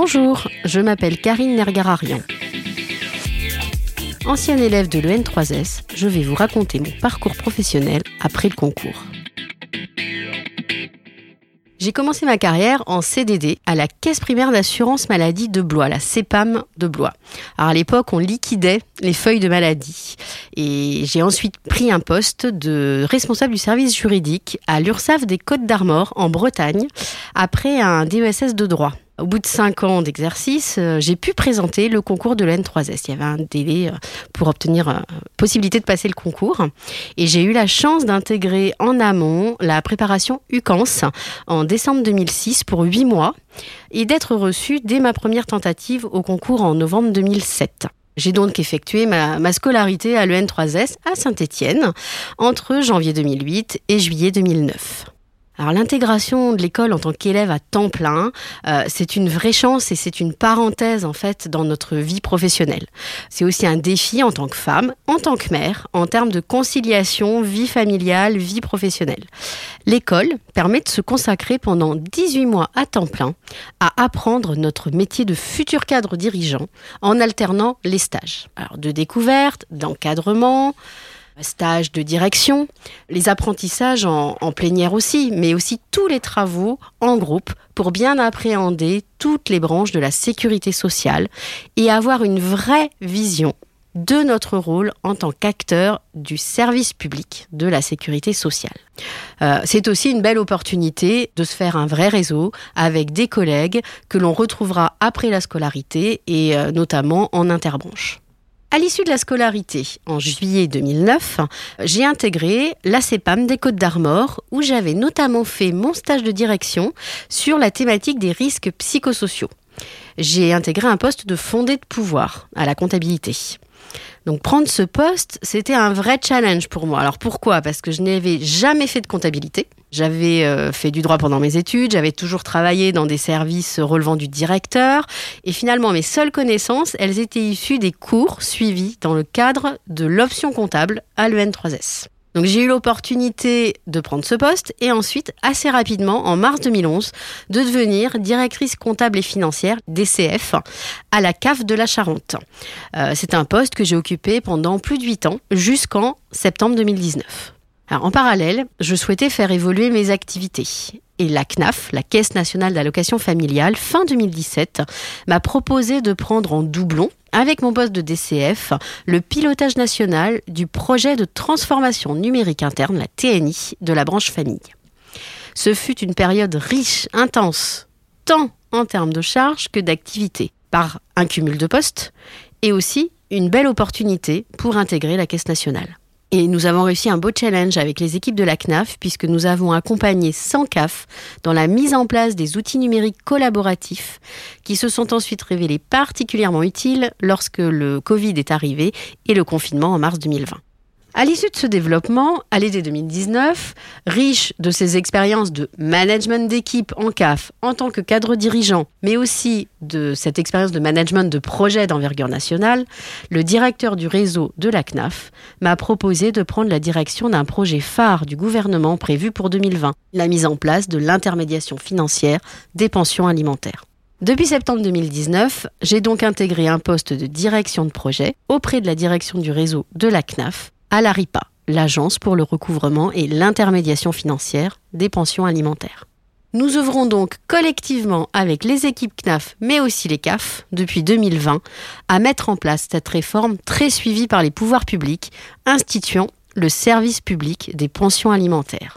Bonjour, je m'appelle Karine Nergararian. Ancienne élève de l'EN3S, je vais vous raconter mon parcours professionnel après le concours. J'ai commencé ma carrière en CDD à la Caisse primaire d'assurance maladie de Blois, la CEPAM de Blois. Alors à l'époque, on liquidait les feuilles de maladie. Et j'ai ensuite pris un poste de responsable du service juridique à l'URSSAF des Côtes d'Armor en Bretagne après un DESS de droit. Au bout de cinq ans d'exercice, euh, j'ai pu présenter le concours de l'N3S. Il y avait un délai euh, pour obtenir euh, possibilité de passer le concours. Et j'ai eu la chance d'intégrer en amont la préparation UCANS en décembre 2006 pour huit mois et d'être reçu dès ma première tentative au concours en novembre 2007. J'ai donc effectué ma, ma scolarité à l'EN3S à Saint-Étienne entre janvier 2008 et juillet 2009. Alors l'intégration de l'école en tant qu'élève à temps plein, euh, c'est une vraie chance et c'est une parenthèse en fait dans notre vie professionnelle. C'est aussi un défi en tant que femme, en tant que mère, en termes de conciliation vie familiale, vie professionnelle. L'école permet de se consacrer pendant 18 mois à temps plein à apprendre notre métier de futur cadre dirigeant en alternant les stages. Alors de découverte, d'encadrement, stage de direction, les apprentissages en, en, plénière aussi, mais aussi tous les travaux en groupe pour bien appréhender toutes les branches de la sécurité sociale et avoir une vraie vision de notre rôle en tant qu'acteur du service public de la sécurité sociale. Euh, c'est aussi une belle opportunité de se faire un vrai réseau avec des collègues que l'on retrouvera après la scolarité et euh, notamment en interbranche. À l'issue de la scolarité, en juillet 2009, j'ai intégré la CEPAM des Côtes d'Armor, où j'avais notamment fait mon stage de direction sur la thématique des risques psychosociaux. J'ai intégré un poste de fondé de pouvoir à la comptabilité. Donc prendre ce poste, c'était un vrai challenge pour moi. Alors pourquoi? Parce que je n'avais jamais fait de comptabilité. J'avais euh, fait du droit pendant mes études, j'avais toujours travaillé dans des services relevant du directeur, et finalement mes seules connaissances, elles étaient issues des cours suivis dans le cadre de l'option comptable à l'EN3S. Donc j'ai eu l'opportunité de prendre ce poste et ensuite, assez rapidement, en mars 2011, de devenir directrice comptable et financière DCF à la CAF de la Charente. Euh, C'est un poste que j'ai occupé pendant plus de 8 ans, jusqu'en septembre 2019. En parallèle, je souhaitais faire évoluer mes activités. Et la CNAF, la Caisse nationale d'allocation familiale, fin 2017, m'a proposé de prendre en doublon, avec mon poste de DCF, le pilotage national du projet de transformation numérique interne, la TNI, de la branche famille. Ce fut une période riche, intense, tant en termes de charges que d'activités, par un cumul de postes, et aussi une belle opportunité pour intégrer la Caisse nationale. Et nous avons réussi un beau challenge avec les équipes de la CNAF puisque nous avons accompagné 100 CAF dans la mise en place des outils numériques collaboratifs qui se sont ensuite révélés particulièrement utiles lorsque le Covid est arrivé et le confinement en mars 2020. À l'issue de ce développement, à l'été 2019, riche de ses expériences de management d'équipe en CAF en tant que cadre dirigeant, mais aussi de cette expérience de management de projet d'envergure nationale, le directeur du réseau de la CNAF m'a proposé de prendre la direction d'un projet phare du gouvernement prévu pour 2020, la mise en place de l'intermédiation financière des pensions alimentaires. Depuis septembre 2019, j'ai donc intégré un poste de direction de projet auprès de la direction du réseau de la CNAF à l'ARIPA, l'Agence pour le recouvrement et l'intermédiation financière des pensions alimentaires. Nous œuvrons donc collectivement avec les équipes CNAF, mais aussi les CAF, depuis 2020, à mettre en place cette réforme très suivie par les pouvoirs publics, instituant le service public des pensions alimentaires.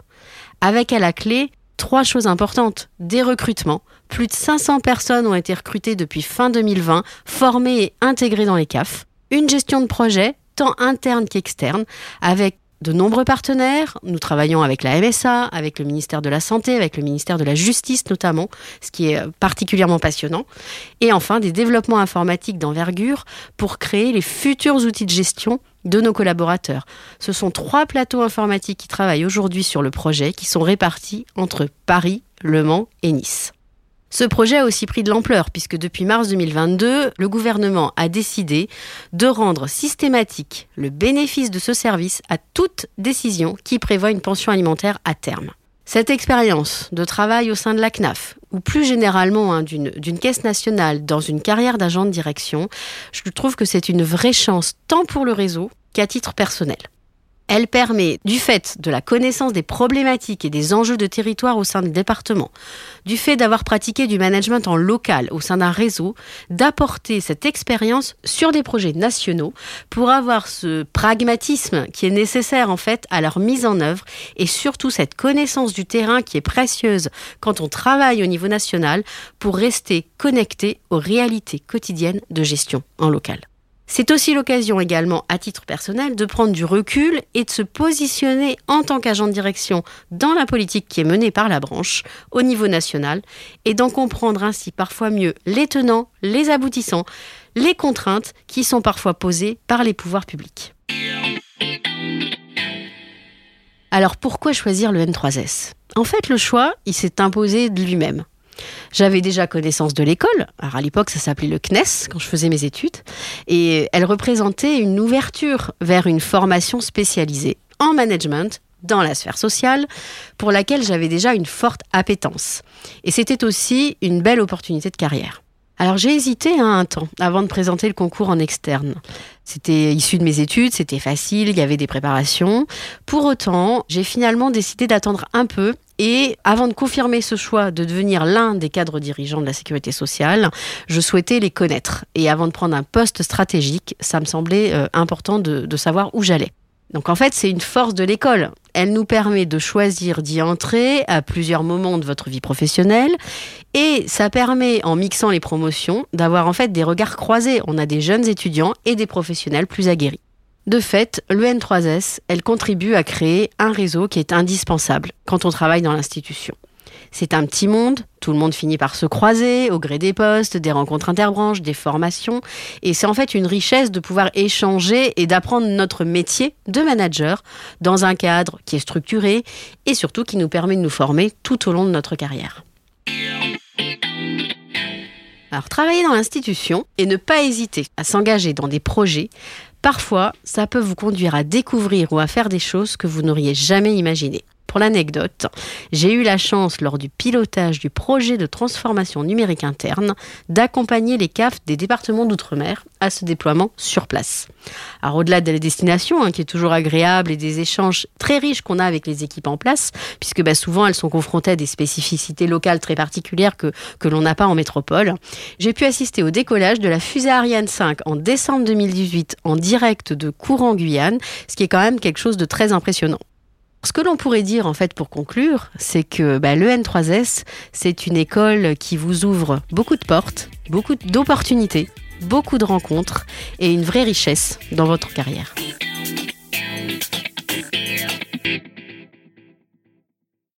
Avec à la clé trois choses importantes. Des recrutements. Plus de 500 personnes ont été recrutées depuis fin 2020, formées et intégrées dans les CAF. Une gestion de projet interne qu'externe, avec de nombreux partenaires. Nous travaillons avec la MSA, avec le ministère de la Santé, avec le ministère de la Justice notamment, ce qui est particulièrement passionnant. Et enfin, des développements informatiques d'envergure pour créer les futurs outils de gestion de nos collaborateurs. Ce sont trois plateaux informatiques qui travaillent aujourd'hui sur le projet, qui sont répartis entre Paris, Le Mans et Nice. Ce projet a aussi pris de l'ampleur puisque depuis mars 2022, le gouvernement a décidé de rendre systématique le bénéfice de ce service à toute décision qui prévoit une pension alimentaire à terme. Cette expérience de travail au sein de la CNAF, ou plus généralement hein, d'une caisse nationale dans une carrière d'agent de direction, je trouve que c'est une vraie chance tant pour le réseau qu'à titre personnel. Elle permet, du fait de la connaissance des problématiques et des enjeux de territoire au sein du département, du fait d'avoir pratiqué du management en local au sein d'un réseau, d'apporter cette expérience sur des projets nationaux pour avoir ce pragmatisme qui est nécessaire en fait à leur mise en œuvre et surtout cette connaissance du terrain qui est précieuse quand on travaille au niveau national pour rester connecté aux réalités quotidiennes de gestion en local. C'est aussi l'occasion également, à titre personnel, de prendre du recul et de se positionner en tant qu'agent de direction dans la politique qui est menée par la branche au niveau national et d'en comprendre ainsi parfois mieux les tenants, les aboutissants, les contraintes qui sont parfois posées par les pouvoirs publics. Alors pourquoi choisir le N3S En fait, le choix, il s'est imposé de lui-même. J'avais déjà connaissance de l'école. Alors à l'époque, ça s'appelait le CNES quand je faisais mes études. Et elle représentait une ouverture vers une formation spécialisée en management dans la sphère sociale, pour laquelle j'avais déjà une forte appétence. Et c'était aussi une belle opportunité de carrière. Alors j'ai hésité un temps avant de présenter le concours en externe. C'était issu de mes études, c'était facile, il y avait des préparations. Pour autant, j'ai finalement décidé d'attendre un peu et avant de confirmer ce choix de devenir l'un des cadres dirigeants de la sécurité sociale, je souhaitais les connaître. Et avant de prendre un poste stratégique, ça me semblait euh, important de savoir où j'allais. Donc en fait, c'est une force de l'école. Elle nous permet de choisir d'y entrer à plusieurs moments de votre vie professionnelle et ça permet, en mixant les promotions, d'avoir en fait des regards croisés. On a des jeunes étudiants et des professionnels plus aguerris. De fait, le N3S, elle contribue à créer un réseau qui est indispensable quand on travaille dans l'institution. C'est un petit monde, tout le monde finit par se croiser au gré des postes, des rencontres interbranches, des formations. Et c'est en fait une richesse de pouvoir échanger et d'apprendre notre métier de manager dans un cadre qui est structuré et surtout qui nous permet de nous former tout au long de notre carrière. Alors travailler dans l'institution et ne pas hésiter à s'engager dans des projets, parfois ça peut vous conduire à découvrir ou à faire des choses que vous n'auriez jamais imaginées. Pour l'anecdote, j'ai eu la chance, lors du pilotage du projet de transformation numérique interne, d'accompagner les CAF des départements d'outre-mer à ce déploiement sur place. Alors au-delà de la destination, hein, qui est toujours agréable, et des échanges très riches qu'on a avec les équipes en place, puisque bah, souvent elles sont confrontées à des spécificités locales très particulières que, l'on n'a pas en métropole, j'ai pu assister au décollage de la fusée Ariane 5 en décembre 2018 en direct de Courant Guyane, ce qui est quand même quelque chose de très impressionnant. Ce que l'on pourrait dire en fait pour conclure, c'est que bah, le N3S, c'est une école qui vous ouvre beaucoup de portes, beaucoup d'opportunités, beaucoup de rencontres et une vraie richesse dans votre carrière.